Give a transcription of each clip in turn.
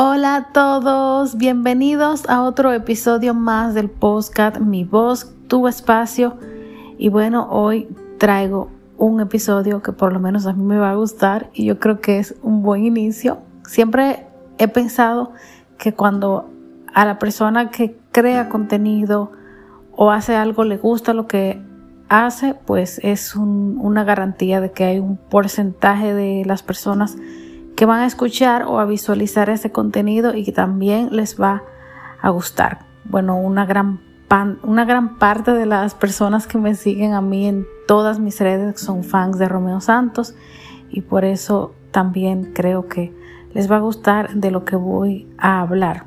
Hola a todos, bienvenidos a otro episodio más del podcast Mi voz, tu espacio. Y bueno, hoy traigo un episodio que por lo menos a mí me va a gustar y yo creo que es un buen inicio. Siempre he pensado que cuando a la persona que crea contenido o hace algo le gusta lo que hace, pues es una garantía de que hay un porcentaje de las personas que van a escuchar o a visualizar ese contenido y que también les va a gustar. Bueno, una gran, una gran parte de las personas que me siguen a mí en todas mis redes son fans de Romeo Santos y por eso también creo que les va a gustar de lo que voy a hablar.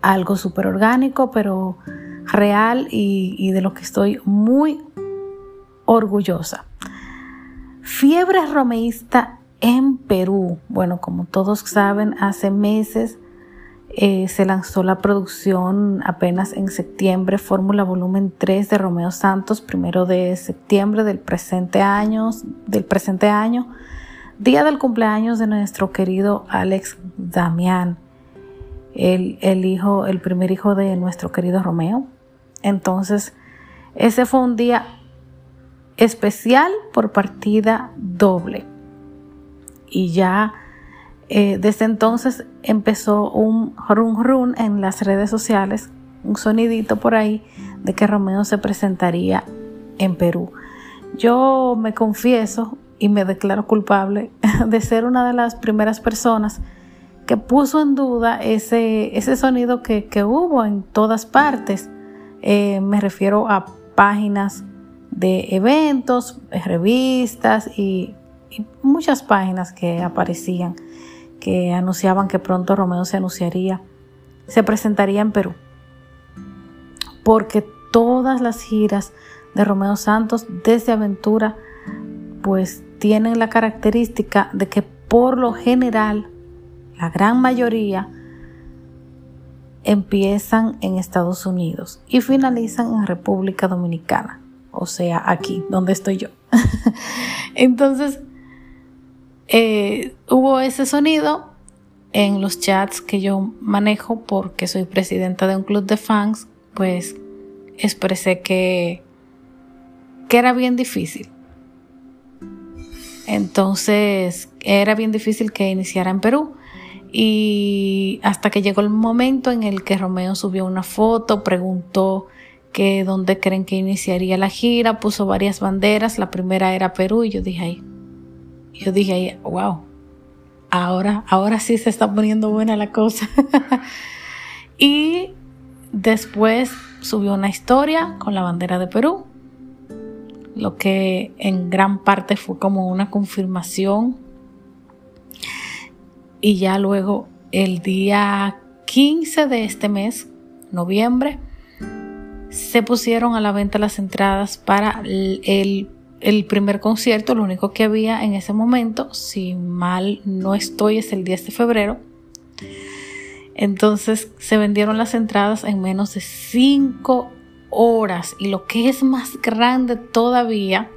Algo súper orgánico, pero real y, y de lo que estoy muy orgullosa. Fiebre romeísta en Perú. Bueno, como todos saben, hace meses eh, se lanzó la producción apenas en septiembre, Fórmula Volumen 3 de Romeo Santos, primero de septiembre del presente año, del presente año, día del cumpleaños de nuestro querido Alex Damián, el, el hijo, el primer hijo de nuestro querido Romeo. Entonces, ese fue un día especial por partida doble y ya eh, desde entonces empezó un run run en las redes sociales, un sonidito por ahí de que Romeo se presentaría en Perú. Yo me confieso y me declaro culpable de ser una de las primeras personas que puso en duda ese, ese sonido que, hubo en todas partes. Eh, me refiero a páginas de eventos, revistas y y muchas páginas que aparecían que anunciaban que pronto Romeo se anunciaría, se presentaría en Perú. Porque todas las giras de Romeo Santos desde Aventura pues tienen la característica de que por lo general la gran mayoría empiezan en Estados Unidos y finalizan en República Dominicana, o sea, aquí donde estoy yo. Entonces, eh, hubo ese sonido en los chats que yo manejo porque soy presidenta de un club de fans, pues expresé que, que era bien difícil. Entonces era bien difícil que iniciara en Perú. Y hasta que llegó el momento en el que Romeo subió una foto, preguntó que dónde creen que iniciaría la gira, puso varias banderas, la primera era Perú y yo dije ahí, yo dije, wow, ahora, ahora sí se está poniendo buena la cosa. y después subió una historia con la bandera de Perú, lo que en gran parte fue como una confirmación. Y ya luego, el día 15 de este mes, noviembre, se pusieron a la venta las entradas para el el primer concierto, lo único que había en ese momento, si mal no estoy, es el 10 de febrero. Entonces se vendieron las entradas en menos de 5 horas. Y lo que es más grande todavía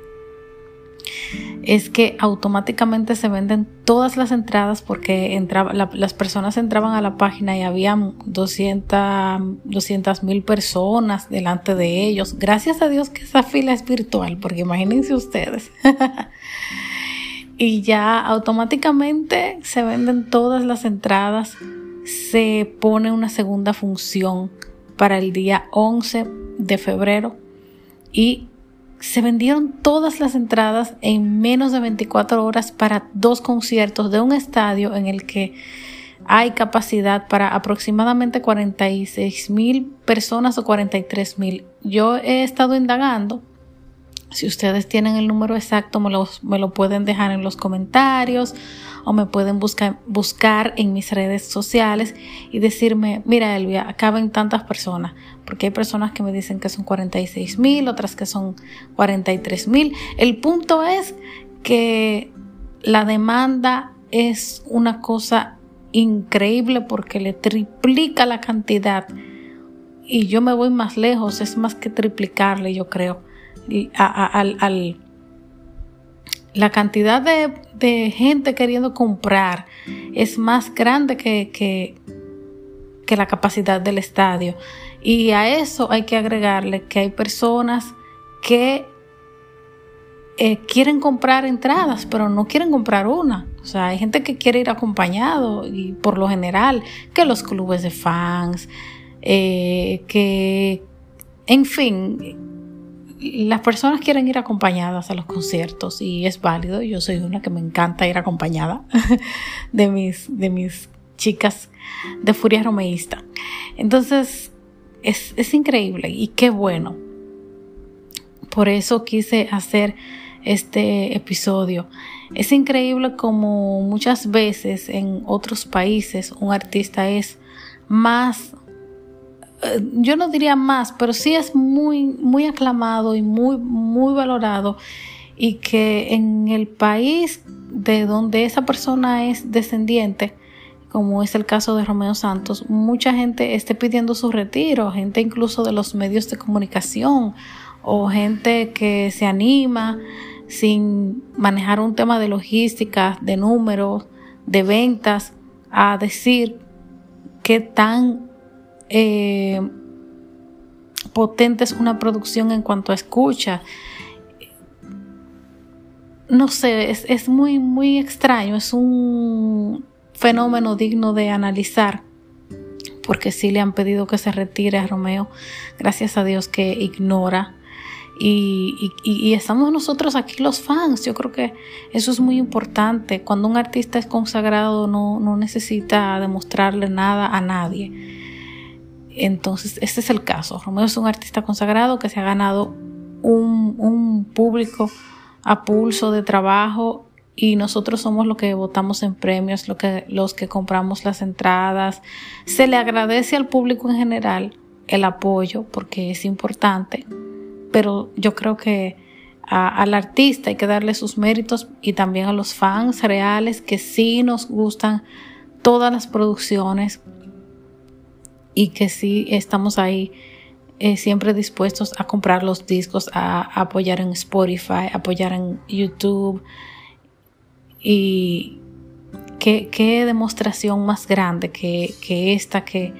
es que automáticamente se venden todas las entradas porque entraba, las personas entraban a la página y había 200 mil personas delante de ellos. Gracias a Dios que esa fila es virtual, porque imagínense ustedes. y ya automáticamente se venden todas las entradas. Se pone una segunda función para el día 11 de febrero y se vendieron todas las entradas en menos de 24 horas para dos conciertos de un estadio en el que hay capacidad para aproximadamente 46 mil personas o 43 mil. Yo he estado indagando. Si ustedes tienen el número exacto, me, me lo pueden dejar en los comentarios o me pueden buscar, buscar en mis redes sociales y decirme, mira Elvia, acá ven tantas personas, porque hay personas que me dicen que son 46 mil, otras que son 43 mil. El punto es que la demanda es una cosa increíble porque le triplica la cantidad y yo me voy más lejos, es más que triplicarle yo creo la cantidad de, gente queriendo comprar es más grande que, que, la capacidad del estadio. Y a eso hay que agregarle que hay personas que eh, quieren comprar entradas, pero no quieren comprar una. O sea, hay gente que quiere ir acompañado y por lo general que los clubes de fans, eh, que, en fin, las personas quieren ir acompañadas a los conciertos y es válido. Yo soy una que me encanta ir acompañada de mis, de mis chicas de Furia Romeísta. Entonces, es, es increíble y qué bueno. Por eso quise hacer este episodio. Es increíble como muchas veces en otros países un artista es más yo no diría más, pero sí es muy, muy aclamado y muy, muy valorado y que en el país de donde esa persona es descendiente, como es el caso de Romeo Santos, mucha gente esté pidiendo su retiro, gente incluso de los medios de comunicación o gente que se anima sin manejar un tema de logística, de números, de ventas, a decir qué tan eh, potente es una producción en cuanto a escucha. No sé, es, muy, muy extraño, es un fenómeno digno de analizar, porque sí le han pedido que se retire a Romeo, gracias a Dios que ignora. Y, y, estamos nosotros aquí los fans, yo creo que eso es muy importante. Cuando un artista es consagrado no, no necesita demostrarle nada a nadie entonces, este es el caso. Romeo es un artista consagrado que se ha ganado un, público a pulso de trabajo y nosotros somos los que votamos en premios, que, los que compramos las entradas. Se le agradece al público en general el apoyo porque es importante, pero yo creo que al artista hay que darle sus méritos y también a los fans reales que sí nos gustan todas las producciones y que sí estamos ahí eh, siempre dispuestos a comprar los discos, a, apoyar en Spotify, apoyar en YouTube. Y qué, demostración más grande que, esta que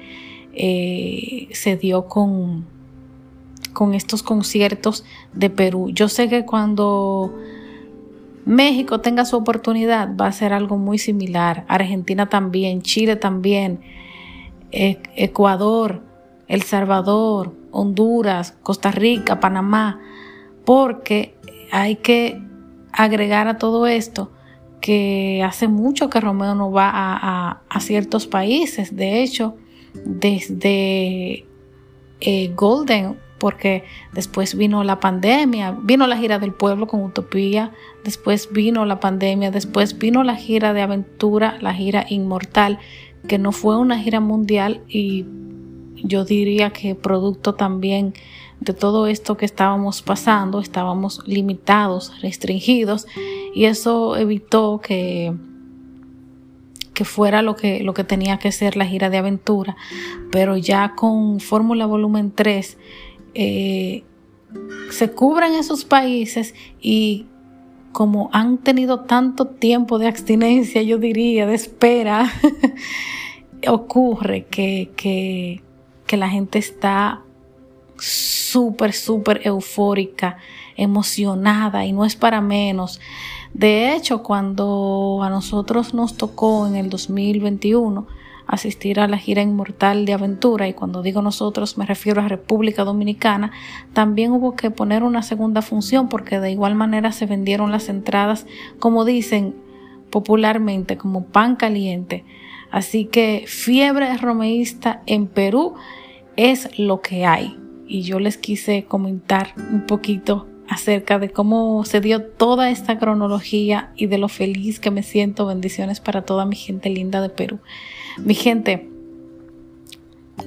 eh, se dio con, con estos conciertos de Perú. Yo sé que cuando México tenga su oportunidad va a ser algo muy similar. Argentina también, Chile también. Ecuador, El Salvador, Honduras, Costa Rica, Panamá, porque hay que agregar a todo esto que hace mucho que Romeo no va a, ciertos países. De hecho, desde eh, Golden, porque después vino la pandemia, vino la gira del pueblo con Utopía, después vino la pandemia, después vino la gira de aventura, la gira inmortal, que no fue una gira mundial y yo diría que producto también de todo esto que estábamos pasando, estábamos limitados, restringidos y eso evitó que que fuera lo que, lo que tenía que ser la gira de aventura, pero ya con Fórmula Volumen 3 eh, se cubren esos países y como han tenido tanto tiempo de abstinencia, yo diría, de espera, ocurre que, que, que la gente está súper, súper eufórica, emocionada y no es para menos. De hecho, cuando a nosotros nos tocó en el 2021, asistir a la gira inmortal de aventura y cuando digo nosotros me refiero a República Dominicana, también hubo que poner una segunda función porque de igual manera se vendieron las entradas como dicen popularmente como pan caliente. Así que fiebre romeísta en Perú es lo que hay. Y yo les quise comentar un poquito acerca de cómo se dio toda esta cronología y de lo feliz que me siento. Bendiciones para toda mi gente linda de Perú. Mi gente,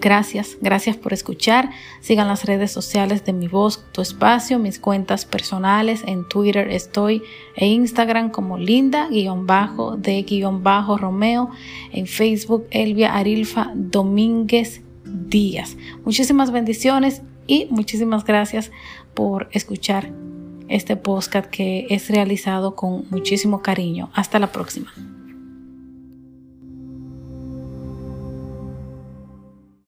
Gracias, gracias por escuchar. Sigan las redes sociales de Mi Voz, Tu Espacio, mis cuentas personales. En Twitter estoy e Instagram como Linda-de-Romeo. En Facebook Elvia Arilfa Domínguez Díaz. Muchísimas bendiciones y muchísimas gracias por escuchar este podcast que es realizado con muchísimo cariño. Hasta la próxima.